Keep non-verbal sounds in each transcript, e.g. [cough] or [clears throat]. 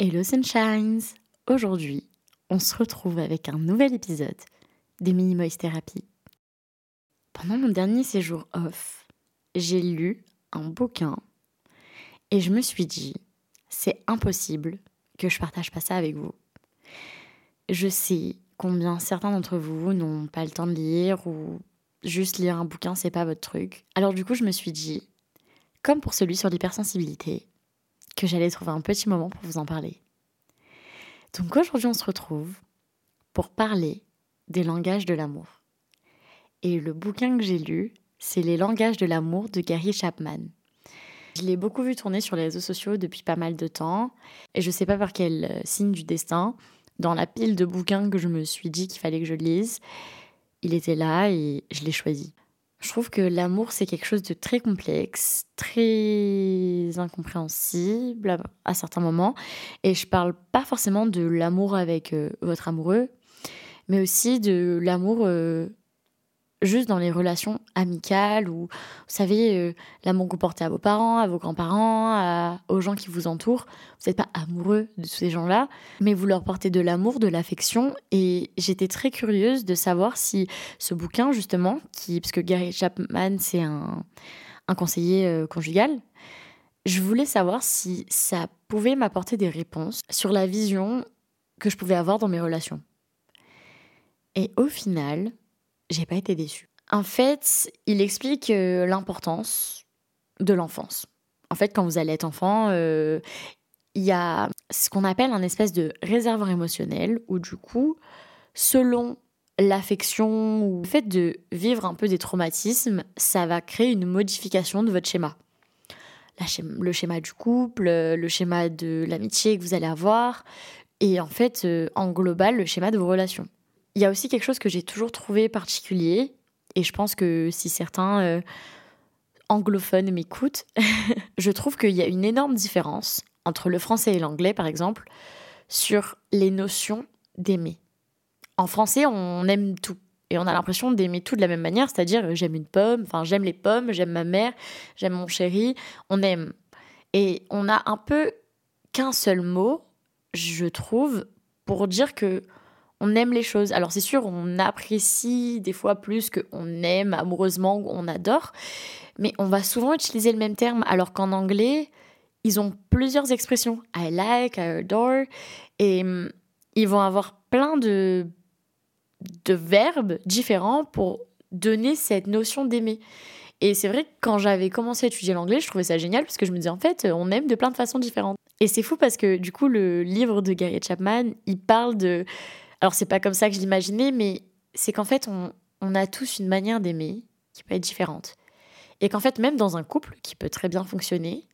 Hello Sunshines Aujourd'hui, on se retrouve avec un nouvel épisode des Mini Moist Therapy. Pendant mon dernier séjour off, j'ai lu un bouquin et je me suis dit, c'est impossible que je partage pas ça avec vous. Je sais combien certains d'entre vous n'ont pas le temps de lire ou juste lire un bouquin, c'est pas votre truc. Alors du coup, je me suis dit, comme pour celui sur l'hypersensibilité, que j'allais trouver un petit moment pour vous en parler. Donc aujourd'hui, on se retrouve pour parler des langages de l'amour. Et le bouquin que j'ai lu, c'est Les langages de l'amour de Gary Chapman. Je l'ai beaucoup vu tourner sur les réseaux sociaux depuis pas mal de temps, et je sais pas par quel euh, signe du destin, dans la pile de bouquins que je me suis dit qu'il fallait que je lise, il était là et je l'ai choisi. Je trouve que l'amour, c'est quelque chose de très complexe, très incompréhensible à, certains moments. Et je parle pas forcément de l'amour avec euh, votre amoureux, mais aussi de l'amour euh, juste dans les relations amicales ou, vous savez, euh, l'amour que vous portez à vos parents, à vos grands-parents, aux gens qui vous entourent. Vous n'êtes pas amoureux de ces gens-là, mais vous leur portez de l'amour, de l'affection. Et j'étais très curieuse de savoir si ce bouquin, justement, qui, parce que Gary Chapman, c'est un, un conseiller euh, conjugal, je voulais savoir si ça pouvait m'apporter des réponses sur la vision que je pouvais avoir dans mes relations. Et au final, j'ai pas été déçue. En fait, il explique euh, l'importance de l'enfance. En fait, quand vous allez être enfant, euh, il y a ce qu'on appelle un espèce de réservoir émotionnel où du coup, selon l'affection ou le fait de vivre un peu des traumatismes, ça va créer une modification de votre schéma. le schéma du couple, le schéma de l'amitié que vous allez avoir, et en fait, euh, en global, le schéma de vos relations. Il y a aussi quelque chose que j'ai toujours trouvé particulier, et je pense que si certains euh, anglophones m'écoutent, [laughs] je trouve qu'il y a une énorme différence entre le français et l'anglais, par exemple, sur les notions d'aimer. En français, on aime tout. Et on a l'impression d'aimer tout de la même manière, c'est-à-dire j'aime une pomme, enfin j'aime les pommes, j'aime ma mère, j'aime mon chéri, on aime. Et on a un peu qu'un seul mot, je trouve, pour dire que on aime les choses. Alors c'est sûr, on apprécie des fois plus qu'on aime amoureusement ou on adore, mais on va souvent utiliser le même terme, alors qu'en anglais, ils ont plusieurs expressions. I like, I adore, et hum, ils vont avoir plein de, de verbes différents pour donner cette notion d'aimer. Et c'est vrai que quand j'avais commencé à étudier l'anglais, je trouvais ça génial parce que je me disais en fait, on aime de plein de façons différentes. Et c'est fou parce que du coup, le livre de Gary Chapman, il parle de alors, c'est pas comme ça que je l'imaginais, mais c'est qu'en fait, on, a tous une manière d'aimer qui peut être différente. Et qu'en fait, même dans un couple qui peut très bien fonctionner,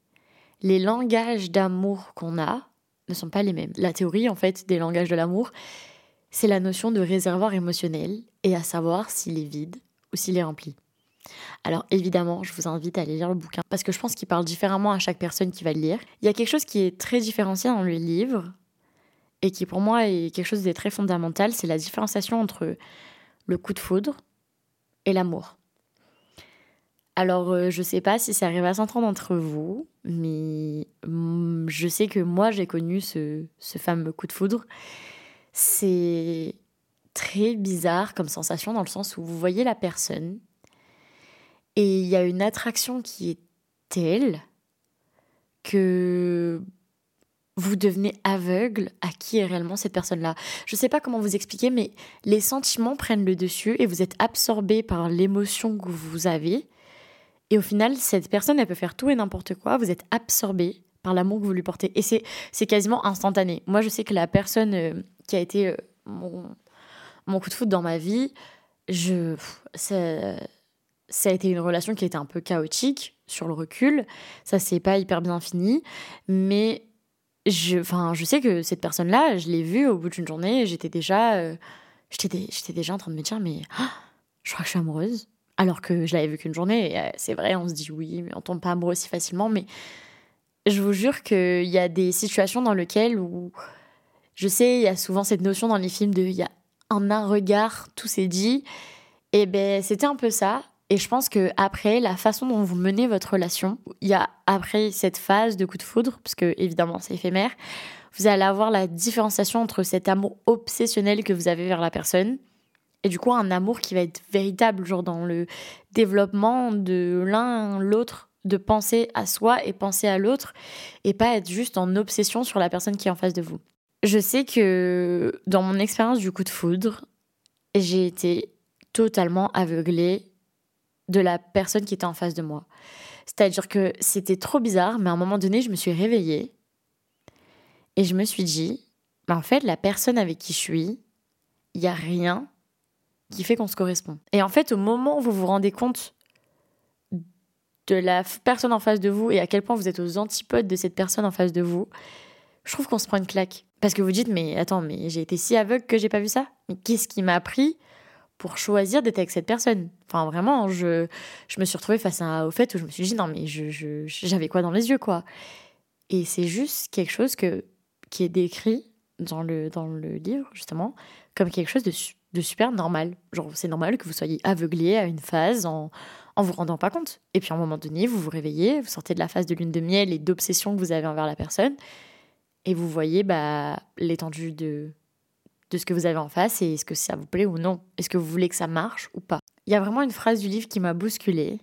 les langages d'amour qu'on a ne sont pas les mêmes. La théorie, en fait, des langages de l'amour, c'est la notion de réservoir émotionnel et à savoir s'il est vide ou s'il est rempli. Alors évidemment, je vous invite à aller lire le bouquin parce que je pense qu'il parle différemment à chaque personne qui va le lire. Il y a quelque chose qui est très différencié dans le livre, et qui pour moi est quelque chose de très fondamental, c'est la différenciation entre le coup de foudre et l'amour. Alors, euh, je ne sais pas si ça arrive à s'entendre entre vous, mais mm, je sais que moi, j'ai connu ce, ce fameux coup de foudre. C'est très bizarre comme sensation dans le sens où vous voyez la personne et il y a une attraction qui est telle que vous devenez aveugle à qui est réellement cette personne-là. Je ne sais pas comment vous expliquer, mais les sentiments prennent le dessus et vous êtes absorbé par l'émotion que vous avez. Et au final, cette personne, elle peut faire tout et n'importe quoi. Vous êtes absorbé par l'amour que vous lui portez. Et c'est quasiment instantané. Moi, je sais que la personne euh, qui a été euh, mon, mon, coup de foot dans ma vie, je, ça, ça a été une relation qui a été un peu chaotique sur le recul. Ça, c'est pas hyper bien fini. Mais je, je sais que cette personne-là, je l'ai vue au bout d'une journée, j'étais déjà, euh, j'étais, déjà en train de me dire, mais ah, je crois que je suis amoureuse. Alors que je l'avais vue qu'une journée, euh, c'est vrai, on se dit oui, mais on tombe pas amoureux si facilement. Mais je vous jure qu'il y a des situations dans lesquelles où, je sais, il y a souvent cette notion dans les films de, il y a en un regard, tout s'est dit. Et ben, c'était un peu ça. Et je pense que après, la façon dont vous menez votre relation, il y a après cette phase de coup de foudre, parce que évidemment c'est éphémère, vous allez avoir la différenciation entre cet amour obsessionnel que vous avez vers la personne et du coup un amour qui va être véritable, genre dans le développement de l'un l'autre, de penser à soi et penser à l'autre, et pas être juste en obsession sur la personne qui est en face de vous. Je sais que dans mon expérience du coup de foudre, j'ai été totalement aveuglée de la personne qui était en face de moi. C'est-à-dire que c'était trop bizarre, mais à un moment donné, je me suis réveillée et je me suis dit, bah, en fait, la personne avec qui je suis, il n'y a rien qui fait qu'on se correspond. Et en fait, au moment où vous vous rendez compte de la personne en face de vous et à quel point vous êtes aux antipodes de cette personne en face de vous, je trouve qu'on se prend une claque. Parce que vous dites, mais attends, mais j'ai été si aveugle que j'ai pas vu ça. Mais qu'est-ce qui m'a appris pour choisir d'être avec cette personne. Enfin, vraiment, je, je me suis retrouvée face à, au fait où je me suis dit, non, mais j'avais je, quoi dans les yeux, quoi. Et c'est juste quelque chose que, qui est décrit dans le, dans le livre, justement, comme quelque chose de, de super normal. Genre, c'est normal que vous soyez aveuglé à une phase en, en vous rendant pas compte. Et puis, à un moment donné, vous vous réveillez, vous sortez de la phase de lune de miel et d'obsession que vous avez envers la personne, et vous voyez bah, l'étendue de, de ce que vous avez en face et est-ce que ça vous plaît ou non? Est-ce que vous voulez que ça marche ou pas? Il y a vraiment une phrase du livre qui m'a bousculée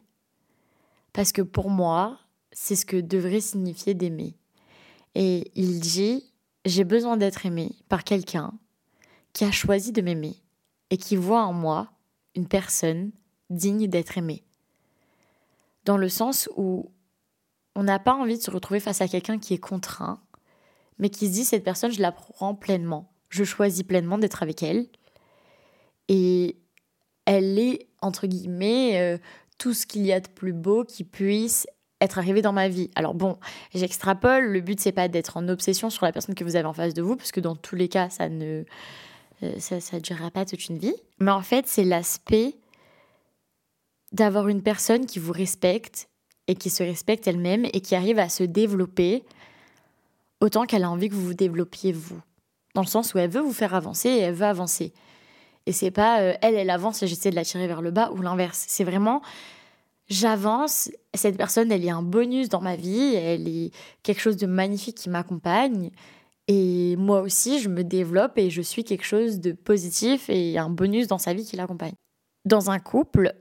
parce que pour moi, c'est ce que devrait signifier d'aimer. Et il dit J'ai besoin d'être aimé par quelqu'un qui a choisi de m'aimer et qui voit en moi une personne digne d'être aimée. Dans le sens où on n'a pas envie de se retrouver face à quelqu'un qui est contraint, mais qui se dit cette personne, je la prends pleinement je choisis pleinement d'être avec elle. Et elle est, entre guillemets, euh, tout ce qu'il y a de plus beau qui puisse être arrivé dans ma vie. Alors bon, j'extrapole, le but c'est pas d'être en obsession sur la personne que vous avez en face de vous, parce que dans tous les cas, ça ne euh, ça, durera pas toute une vie. Mais en fait, c'est l'aspect d'avoir une personne qui vous respecte et qui se respecte elle-même et qui arrive à se développer autant qu'elle a envie que vous vous développiez vous dans le sens où elle veut vous faire avancer et elle veut avancer. Et c'est pas euh, elle, elle avance et j'essaie de la tirer vers le bas ou l'inverse. C'est vraiment j'avance, cette personne, elle est un bonus dans ma vie, elle est quelque chose de magnifique qui m'accompagne. Et moi aussi, je me développe et je suis quelque chose de positif et un bonus dans sa vie qui l'accompagne. Dans un couple,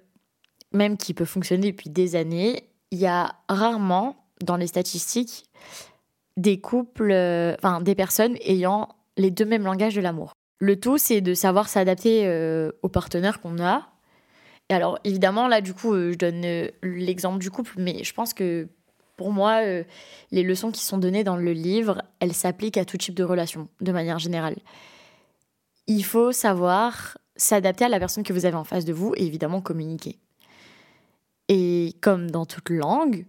même qui peut fonctionner depuis des années, il y a rarement, dans les statistiques, des couples, euh, enfin des personnes ayant les deux mêmes langages de l'amour. Le tout, c'est de savoir s'adapter euh, aux partenaires qu'on a. Et alors, évidemment, là, du coup, euh, je donne euh, l'exemple du couple, mais je pense que pour moi, les leçons qui sont données dans le livre, elles s'appliquent à tout type de relation, de manière générale. Il faut savoir s'adapter à la personne que vous avez en face de vous et évidemment communiquer. Et comme dans toute langue,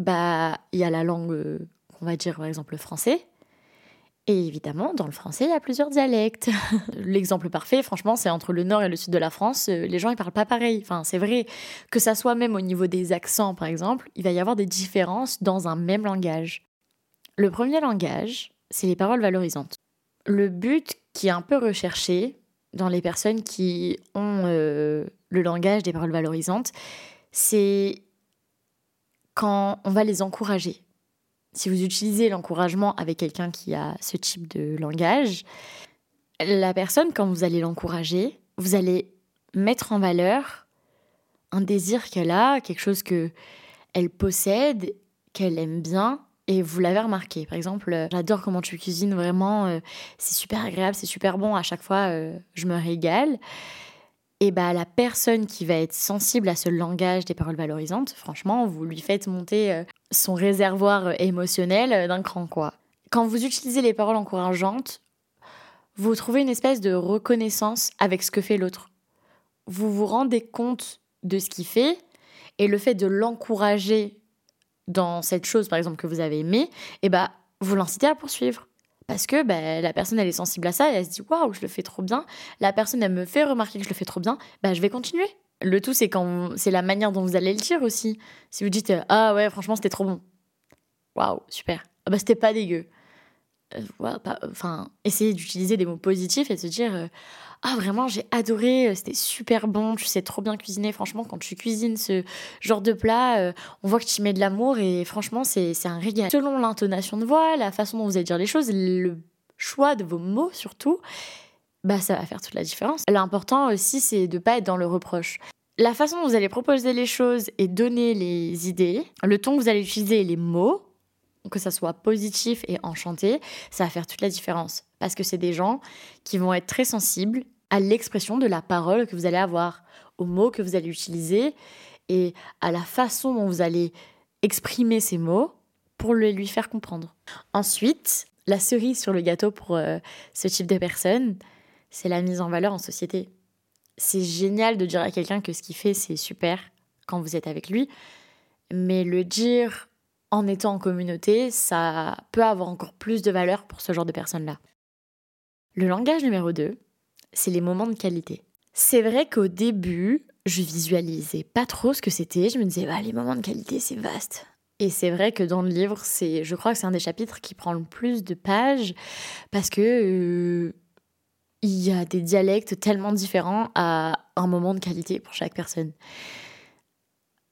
bah, il y a la langue, on va dire par exemple le français, et évidemment, dans le français, il y a plusieurs dialectes. [laughs] L'exemple parfait, franchement, c'est entre le nord et le sud de la France. Euh, les gens, ils parlent pas pareil. Enfin, c'est vrai. Que ça soit même au niveau des accents, par exemple, il va y avoir des différences dans un même langage. Le premier langage, c'est les paroles valorisantes. Le but qui est un peu recherché dans les personnes qui ont euh, le langage des paroles valorisantes, c'est quand on va les encourager si vous utilisez l'encouragement avec quelqu'un qui a ce type de langage, la personne, quand vous allez l'encourager, vous allez mettre en valeur un désir qu'elle a, quelque chose que elle possède, qu'elle aime bien, et vous l'avez remarqué. Par exemple, euh, j'adore comment tu cuisines, vraiment, euh, c'est super agréable, c'est super bon, à chaque fois, euh, je me régale. Et bah, la personne qui va être sensible à ce langage des paroles valorisantes, franchement, vous lui faites monter son réservoir émotionnel d'un cran, quoi. Quand vous utilisez les paroles encourageantes, vous trouvez une espèce de reconnaissance avec ce que fait l'autre. Vous vous rendez compte de ce qu'il fait et le fait de l'encourager dans cette chose, par exemple, que vous avez aimée, et eh bah, vous l'incitez à poursuivre. Parce que bah, la personne, elle est sensible à ça et elle se dit Waouh, je le fais trop bien. La personne, elle me fait remarquer que je le fais trop bien. Bah, je vais continuer. Le tout, c'est quand c'est la manière dont vous allez le dire aussi. Si vous dites ah ouais, franchement, c'était trop bon. Waouh, super. Ah bah c'était pas dégueu. euh, enfin, essayer d'utiliser des mots positifs et de se dire euh, Ah, vraiment, j'ai adoré, c'était super bon, tu sais trop bien cuisiner. Franchement, quand tu cuisines ce genre de plat, on voit que tu mets de l'amour et franchement, c'est un régal. Selon l'intonation de voix, la façon dont vous allez dire les choses, le choix de vos mots surtout, bah ça va faire toute la différence. L'important aussi, c'est de pas être dans le reproche la façon dont vous allez proposer les choses et donner les idées, le ton que vous allez utiliser les mots, que ça soit positif et enchanté, ça va faire toute la différence. Parce que c'est des gens qui vont être très sensibles à l'expression de la parole que vous allez avoir, aux mots que vous allez utiliser et à la façon dont vous allez exprimer ces mots pour le lui faire comprendre. Ensuite, la cerise sur le gâteau pour euh, ce type de personne, c'est la mise en valeur en société c'est génial de dire à quelqu'un que ce qu'il fait, c'est super quand vous êtes avec lui. Mais le dire en étant en communauté, ça peut avoir encore plus de valeur pour ce genre de personnes-là. Le langage numéro 2, c'est les moments de qualité. C'est vrai qu'au début, je visualisais pas trop ce que c'était. Je me disais, bah, les moments de qualité, c'est vaste. Et c'est vrai que dans le livre, c'est, je crois que c'est un des chapitres qui prend le plus de pages parce que euh, il y a des dialectes tellement différents à un moment de qualité pour chaque personne.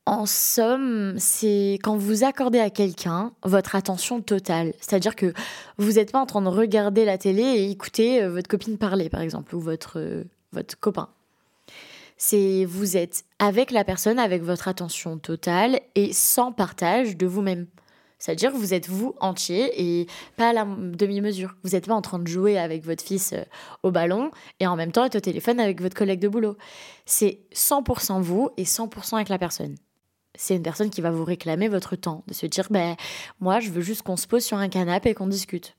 En somme, c'est quand vous accordez à quelqu'un votre attention totale. C'est-à-dire que vous n'êtes pas en train de regarder la télé et écouter euh, votre copine parler, par exemple, ou votre, euh, votre copain. C'est vous êtes avec la personne, avec votre attention totale et sans partage de vous-même. C'est-à-dire vous êtes vous entier et pas à la demi-mesure. Vous n'êtes pas en train de jouer avec votre fils euh, au ballon et en même temps être au téléphone avec votre collègue de boulot. C'est 100% vous et 100% avec la personne. C'est une personne qui va vous réclamer votre temps, de se dire ben moi je veux juste qu'on se pose sur un canapé et qu'on discute.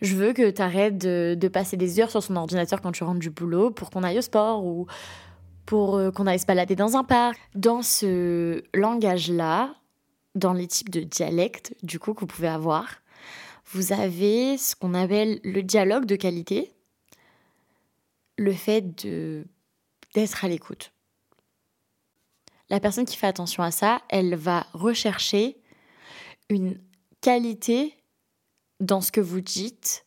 Je veux que tu arrêtes de, de, passer des heures sur son ordinateur quand tu rentres du boulot pour qu'on aille au sport ou pour euh, qu'on aille se balader dans un parc. Dans ce langage-là, dans les types de dialectes du coup que vous pouvez avoir. Vous avez ce qu'on appelle le dialogue de qualité, le fait de d'être à l'écoute. La personne qui fait attention à ça, elle va rechercher une qualité dans ce que vous dites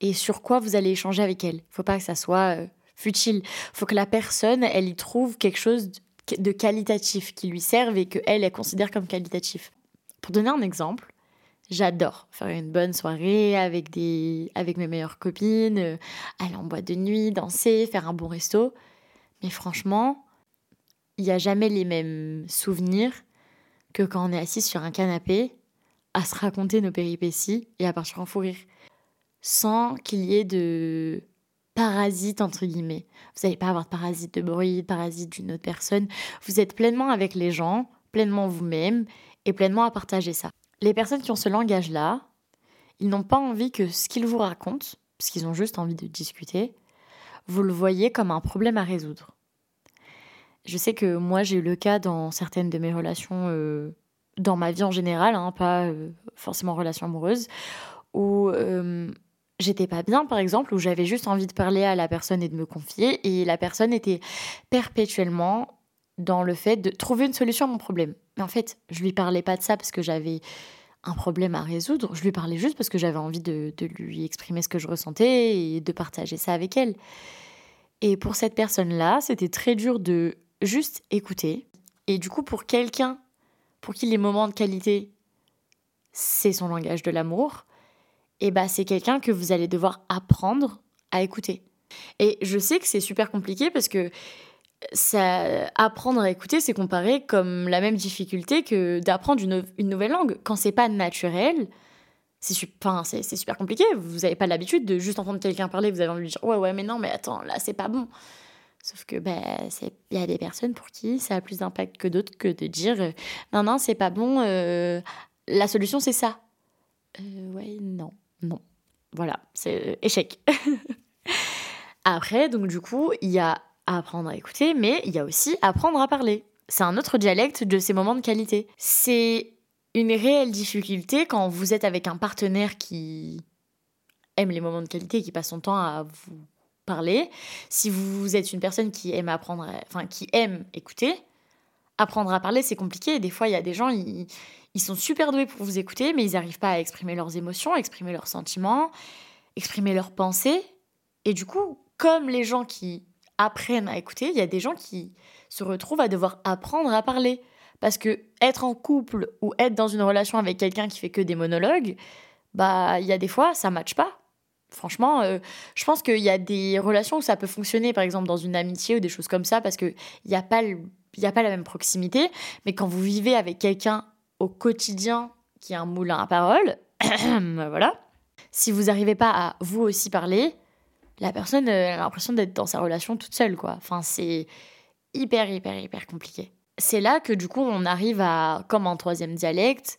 et sur quoi vous allez échanger avec elle. Il faut pas que ça soit euh, futile. Il faut que la personne, elle y trouve quelque chose de qualitatif qui lui servent et qu'elle, elle considère comme qualitatif. Pour donner un exemple, j'adore faire une bonne soirée avec, des, avec mes meilleures copines, euh, aller en boîte de nuit, danser, faire un bon resto. Mais franchement, il n'y a jamais les mêmes souvenirs que quand on est assis sur un canapé à se raconter nos péripéties et à partir en fou rire. Sans qu'il y ait de parasite entre guillemets. Vous n'allez pas avoir de parasite de bruit, de parasite d'une autre personne. Vous êtes pleinement avec les gens, pleinement vous-même et pleinement à partager ça. Les personnes qui ont ce langage-là, ils n'ont pas envie que ce qu'ils vous racontent, parce qu'ils ont juste envie de discuter, vous le voyez comme un problème à résoudre. Je sais que moi j'ai eu le cas dans certaines de mes relations, euh, dans ma vie en général, hein, pas euh, forcément relations amoureuses, où euh, j'étais pas bien, par exemple, où j'avais juste envie de parler à la personne et de me confier, et la personne était perpétuellement dans le fait de trouver une solution à mon problème. Mais en fait, je lui parlais pas de ça parce que j'avais un problème à résoudre, je lui parlais juste parce que j'avais envie de, de, lui exprimer ce que je ressentais et de partager ça avec elle. Et pour cette personne-là, c'était très dur de juste écouter. Et du coup, pour quelqu'un pour qui les moments de qualité, c'est son langage de l'amour, et bah c'est quelqu'un que vous allez devoir apprendre à écouter. Et je sais que c'est super compliqué parce que ça, apprendre à écouter, c'est comparé comme la même difficulté que d'apprendre une, nouvelle langue. Quand c'est pas naturel, c'est super, super compliqué. Vous n'avez pas l'habitude de juste entendre quelqu'un parler, vous avez envie de dire ouais, ouais, mais non, mais attends, là, c'est pas bon. Sauf que ben, il y a des personnes pour qui ça a plus d'impact que d'autres que de dire non, non, c'est pas bon, euh, la solution c'est ça. Euh, ouais, non. Non. Voilà, c'est échec. [laughs] Après, donc du coup, il y a apprendre à écouter, mais il y a aussi apprendre à parler. C'est un autre dialecte de ces moments de qualité. C'est une réelle difficulté quand vous êtes avec un partenaire qui aime les moments de qualité, qui passe son temps à vous parler. Si vous êtes une personne qui aime apprendre, enfin qui aime écouter, apprendre à parler c'est compliqué. Des fois, il y a des gens, ils, ils sont super doués pour vous écouter, mais ils n'arrivent pas à exprimer leurs émotions, exprimer leurs sentiments, exprimer leurs pensées. Et du coup, comme les gens qui apprennent à écouter, il y a des gens qui se retrouvent à devoir apprendre à parler. Parce que être en couple ou être dans une relation avec quelqu'un qui fait que des monologues, bah il y a des fois ça matche pas. Franchement, euh, je pense qu'il y a des relations où ça peut fonctionner, par exemple dans une amitié ou des choses comme ça, parce qu'il n'y a, pas y a pas la même proximité. Mais quand vous vivez avec quelqu'un au quotidien qui a un moulin à parole, [clears throat] voilà, si vous n'arrivez pas à vous aussi parler, la personne a l'impression d'être dans sa relation toute seule, quoi. Enfin, c'est hyper, hyper, hyper compliqué. C'est là que du coup, on arrive à, comme un troisième dialecte,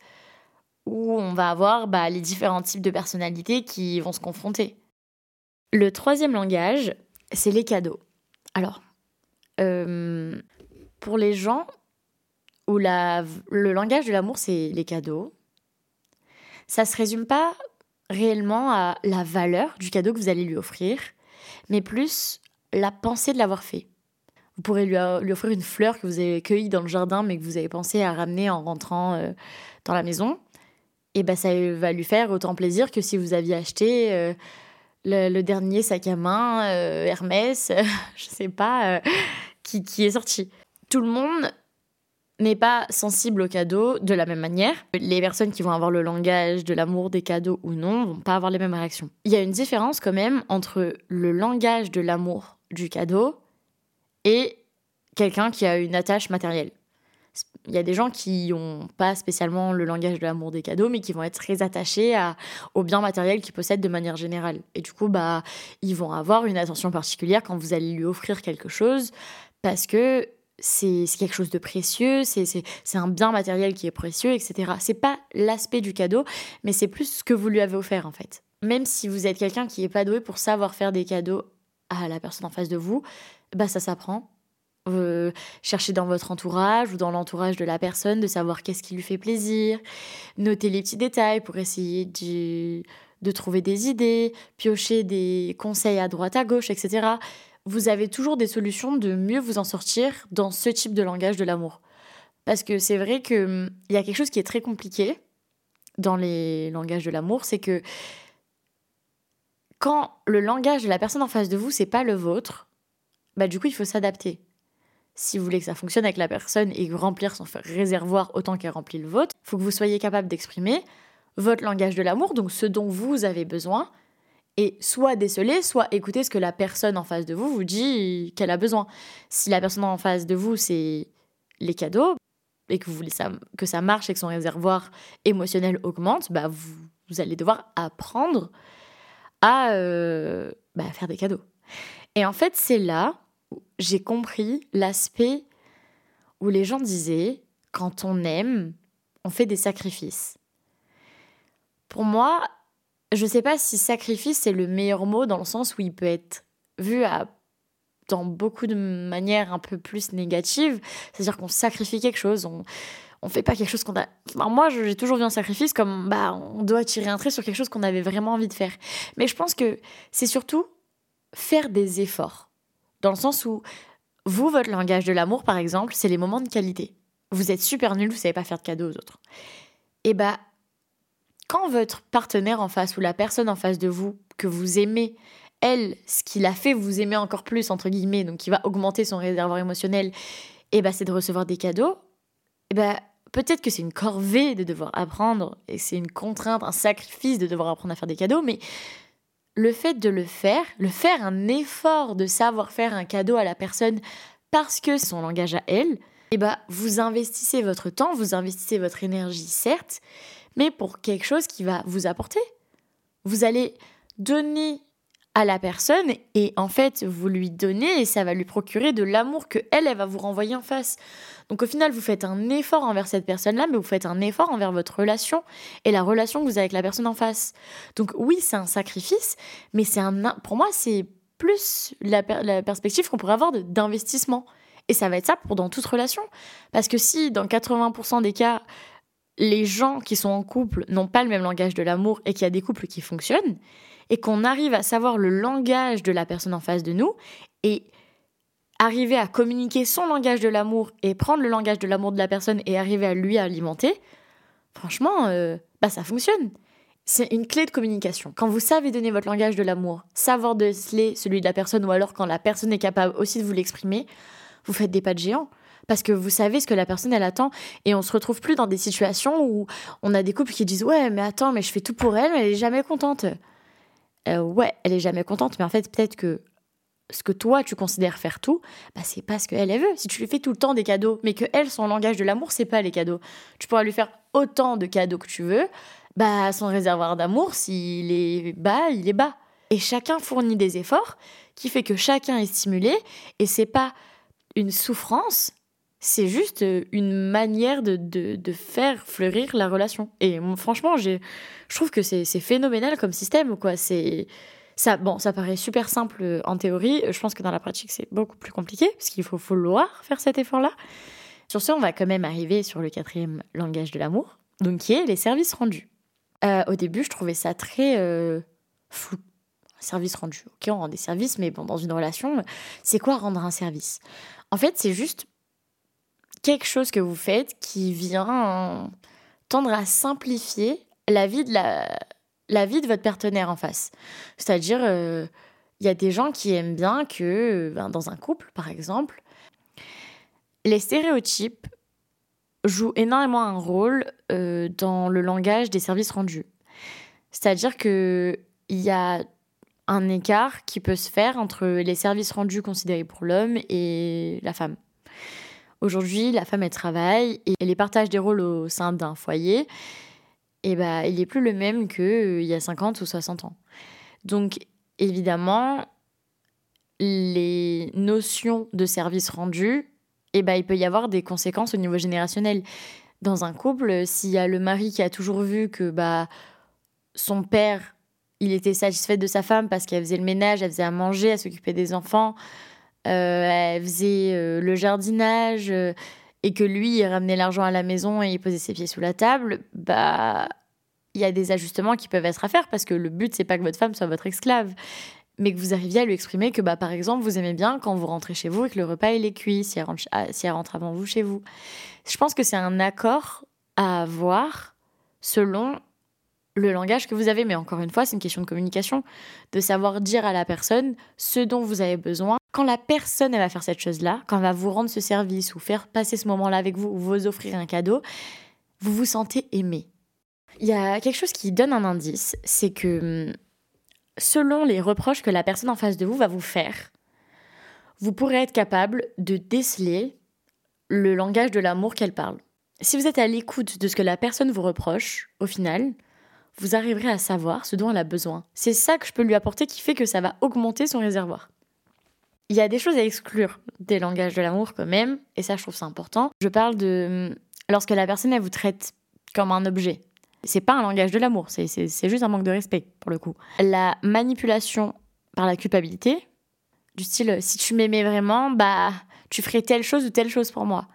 où on va avoir bah, les différents types de personnalités qui vont se confronter. Le troisième langage, c'est les cadeaux. Alors, euh, pour les gens où le langage de l'amour, c'est les cadeaux, ça se résume pas réellement à la valeur du cadeau que vous allez lui offrir, mais plus la pensée de l'avoir fait. Vous pourrez lui, lui, offrir une fleur que vous avez cueillie dans le jardin, mais que vous avez pensé à ramener en rentrant euh, dans la maison et ben ça va lui faire autant plaisir que si vous aviez acheté euh, le, dernier sac à main euh, Hermès, [laughs] je sais pas, euh, qui, qui est sorti. Tout le monde n'est pas sensible aux cadeaux de la même manière. Les personnes qui vont avoir le langage de l'amour des cadeaux ou non vont pas avoir les mêmes réactions. Il y a une différence quand même entre le langage de l'amour du cadeau et quelqu'un qui a une attache matérielle il y a des gens qui n'ont pas spécialement le langage de l'amour des cadeaux, mais qui vont être très attachés aux biens matériels qu'ils possèdent de manière générale. Et du coup, bah, ils vont avoir une attention particulière quand vous allez lui offrir quelque chose, parce que c'est quelque chose de précieux, c'est un bien matériel qui est précieux, etc. C'est pas l'aspect du cadeau, mais c'est plus ce que vous lui avez offert en fait. Même si vous êtes quelqu'un qui n'est pas doué pour savoir faire des cadeaux à la personne en face de vous, bah ça s'apprend euh, chercher dans votre entourage ou dans l'entourage de la personne, de savoir qu'est-ce qui lui fait plaisir, noter les petits détails pour essayer de, de trouver des idées, piocher des conseils à droite à gauche, etc. Vous avez toujours des solutions de mieux vous en sortir dans ce type de langage de l'amour. Parce que c'est vrai qu'il hum, y a quelque chose qui est très compliqué dans les langages de l'amour, c'est que quand le langage de la personne en face de vous, c'est pas le vôtre, bah du coup, il faut s'adapter si vous voulez que ça fonctionne avec la personne et remplir son réservoir autant qu'elle remplit le vôtre, il faut que vous soyez capable d'exprimer votre langage de l'amour, donc ce dont vous avez besoin, et soit déceler, soit écouter ce que la personne en face de vous vous dit qu'elle a besoin. Si la personne en face de vous, c'est les cadeaux, et que vous voulez ça, que ça marche et que son réservoir émotionnel augmente, bah vous, allez devoir apprendre à euh, bah, faire des cadeaux. Et en fait, c'est là j'ai compris l'aspect où les gens disaient quand on aime, on fait des sacrifices. Pour moi, je ne sais pas si sacrifice c'est le meilleur mot dans le sens où il peut être vu à, dans beaucoup de manières un peu plus négatives. C'est-à-dire qu'on sacrifie quelque chose, on ne fait pas quelque chose qu'on a. moi, j'ai toujours vu un sacrifice comme bah on doit tirer un trait sur quelque chose qu'on avait vraiment envie de faire. Mais je pense que c'est surtout faire des efforts. Dans le sens où vous, votre langage de l'amour, par exemple, c'est les moments de qualité. Vous êtes super nul, vous savez pas faire de cadeaux aux autres. Et bah, quand votre partenaire en face ou la personne en face de vous que vous aimez, elle, ce qui l'a fait vous aimer encore plus, entre guillemets, donc qui va augmenter son réservoir émotionnel, et bah, c'est de recevoir des cadeaux, et bah, peut-être que c'est une corvée de devoir apprendre, et c'est une contrainte, un sacrifice de devoir apprendre à faire des cadeaux, mais le fait de le faire, le faire un effort de savoir faire un cadeau à la personne parce que son langage à elle, eh ben, vous investissez votre temps, vous investissez votre énergie, certes, mais pour quelque chose qui va vous apporter. Vous allez donner à la personne et en fait vous lui donnez et ça va lui procurer de l'amour que elle, va vous renvoyer en face. Donc au final vous faites un effort envers cette personne-là mais vous faites un effort envers votre relation et la relation que vous avez avec la personne en face. Donc oui c'est un sacrifice mais c'est un pour moi c'est plus la, la perspective qu'on pourrait avoir d'investissement. Et ça va être ça pour dans toute relation. Parce que si dans 80% des cas les gens qui sont en couple n'ont pas le même langage de l'amour et qu'il y a des couples qui fonctionnent, et qu'on arrive à savoir le langage de la personne en face de nous et arriver à communiquer son langage de l'amour et prendre le langage de l'amour de la personne et arriver à lui alimenter, franchement, euh, bah ça fonctionne. C'est une clé de communication. Quand vous savez donner votre langage de l'amour, savoir déceler celui de la personne, ou alors quand la personne est capable aussi de vous l'exprimer, vous faites des pas de géant. Parce que vous savez ce que la personne elle attend et on se retrouve plus dans des situations où on a des couples qui disent ouais mais attends mais je fais tout pour elle mais elle est jamais contente. Euh, ouais elle est jamais contente mais en fait peut-être que ce que toi tu considères faire tout, bah c'est pas ce qu'elle elle veut. Si tu lui fais tout le temps des cadeaux, mais que elle son langage de l'amour c'est pas les cadeaux, tu pourras lui faire autant de cadeaux que tu veux, bah son réservoir d'amour s'il est bas, il est bas. Et chacun fournit des efforts qui fait que chacun est stimulé et c'est pas une souffrance, c'est juste une manière de, de, faire fleurir la relation. Et franchement, je trouve que c'est phénoménal comme système. Quoi. Ça, bon, ça paraît super simple en théorie. Je pense que dans la pratique, c'est beaucoup plus compliqué parce qu'il faut vouloir faire cet effort-là. Sur ce, on va quand même arriver sur le quatrième langage de l'amour, donc qui est les services rendus. Euh, au début, je trouvais ça très euh, flou. Service rendu. Ok, on rend des services, mais bon, dans une relation, c'est quoi rendre un service? En fait, c'est juste quelque chose que vous faites qui vient tendre à simplifier la vie de la, la vie de votre partenaire en face. C'est-à-dire, euh, il y a des gens qui aiment bien que, ben, dans un couple, par exemple, les stéréotypes jouent énormément un rôle euh, dans le langage des services rendus. C'est-à-dire qu'il y a un écart qui peut se faire entre les services rendus considérés pour l'homme et la femme. Aujourd'hui, la femme, elle travaille et les partages des rôles au sein d'un foyer, et bah, il n'est plus le même qu'il euh, y a 50 ou 60 ans. Donc, évidemment, les notions de service rendu, et bah, il peut y avoir des conséquences au niveau générationnel. Dans un couple, s'il y a le mari qui a toujours vu que bah, son père, il était satisfait de sa femme parce qu'elle faisait le ménage, elle faisait à manger, elle s'occupait des enfants, elle faisait euh, le jardinage, euh, et que lui, il ramenait l'argent à la maison et il posait ses pieds sous la table, bah, il y a des ajustements qui peuvent être à faire parce que le but, c'est pas que votre femme soit votre esclave mais que vous arriviez à lui exprimer que, bah, par exemple, vous aimez bien quand vous rentrez chez vous et que le repas il est cuit, si elle rentre, ah, si elle rentre avant vous chez vous. Je pense que c'est un accord à avoir selon le langage que vous avez. Mais encore une fois, c'est une question de communication, de savoir dire à la personne ce dont vous avez besoin. Quand la personne elle va faire cette chose-là, quand elle va vous rendre ce service ou faire passer ce moment-là avec vous ou vous offrir un cadeau, vous vous sentez aimé. Il y a quelque chose qui donne un indice, c'est que hum, selon les reproches que la personne en face de vous va vous faire, vous pourrez être capable de déceler le langage de l'amour qu'elle parle. Si vous êtes à l'écoute de ce que la personne vous reproche, au final, vous arriverez à savoir ce dont elle a besoin. C'est ça que je peux lui apporter qui fait que ça va augmenter son réservoir. Il y a des choses à exclure des langages de l'amour quand même, et ça je trouve ça important. Je parle de lorsque la personne elle vous traite comme un objet. C'est pas un langage de l'amour, c'est juste un manque de respect pour le coup. La manipulation par la culpabilité, du style si tu m'aimais vraiment, bah tu ferais telle chose ou telle chose pour moi.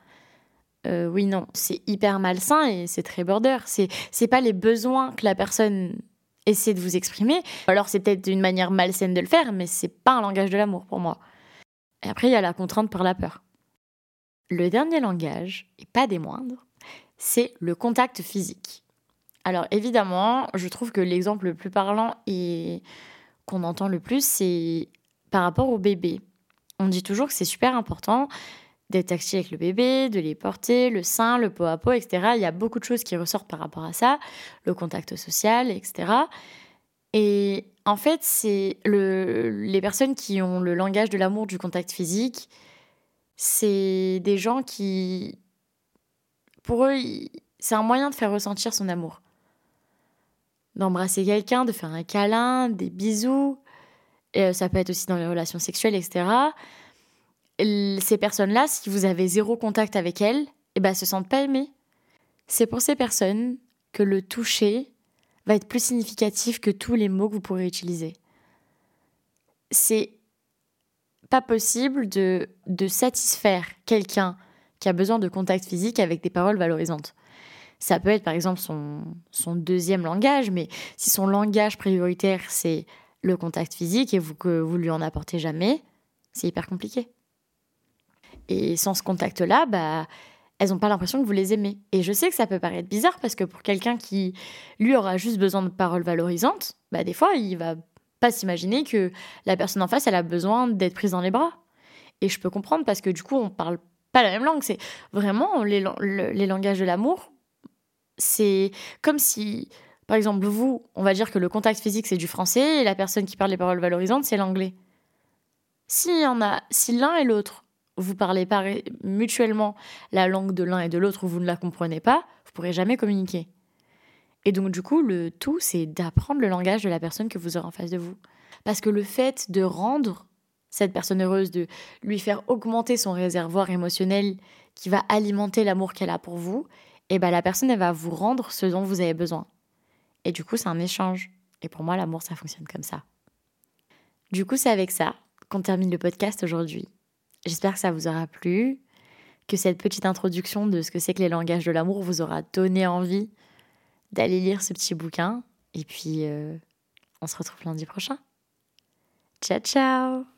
Euh, oui, non, c'est hyper malsain et c'est très border. C'est c'est pas les besoins que la personne essaie de vous exprimer. Alors c'est peut-être une manière malsaine de le faire, mais c'est pas un langage de l'amour pour moi. Et après il y a la contrainte par la peur. Le dernier langage, et pas des moindres, c'est le contact physique. Alors évidemment, je trouve que l'exemple le plus parlant et qu'on entend le plus, c'est par rapport au bébé. On dit toujours que c'est super important d'être tactile avec le bébé, de les porter, le sein, le pot à pot, etc. Il y a beaucoup de choses qui ressortent par rapport à ça, le contact social, etc. Et en fait, c'est le, les personnes qui ont le langage de l'amour du contact physique, c'est des gens qui, pour eux, c'est un moyen de faire ressentir son amour d'embrasser quelqu'un, de faire un câlin, des bisous. Et euh, ça peut être aussi dans les relations sexuelles, etc. Ces personnes-là, si vous avez zéro contact avec elles, eh ben, se sentent pas aimées. C'est pour ces personnes que le toucher va être plus significatif que tous les mots que vous pourrez utiliser. C'est pas possible de, de satisfaire quelqu'un qui a besoin de contact physique avec des paroles valorisantes. Ça peut être par exemple son, son deuxième langage, mais si son langage prioritaire c'est le contact physique et vous, que vous lui en apportez jamais, c'est hyper compliqué. Et sans ce contact-là, bah, elles n'ont pas l'impression que vous les aimez. Et je sais que ça peut paraître bizarre parce que pour quelqu'un qui, lui, aura juste besoin de paroles valorisantes, bah, des fois, il va pas s'imaginer que la personne en face, elle a besoin d'être prise dans les bras. Et je peux comprendre parce que du coup, on parle pas la même langue. C'est vraiment les, langages de l'amour. C'est comme si, par exemple, vous, on va dire que le contact physique, c'est du français et la personne qui parle les paroles valorisantes, c'est l'anglais. Si, y en a, si l'un et l'autre vous parlez pas mutuellement la langue de l'un et de l'autre ou vous ne la comprenez pas, vous pourrez jamais communiquer. Et donc du coup, le tout, c'est d'apprendre le langage de la personne que vous aurez en face de vous. Parce que le fait de rendre cette personne heureuse, de lui faire augmenter son réservoir émotionnel qui va alimenter l'amour qu'elle a pour vous, et eh ben la personne, elle va vous rendre ce dont vous avez besoin. Et du coup, c'est un échange. Et pour moi, l'amour, ça fonctionne comme ça. Du coup, c'est avec ça qu'on termine le podcast aujourd'hui. J'espère que ça vous aura plu, que cette petite introduction de ce que c'est que les langages de l'amour vous aura donné envie d'aller lire ce petit bouquin. Et puis, euh, on se retrouve lundi prochain. Ciao, ciao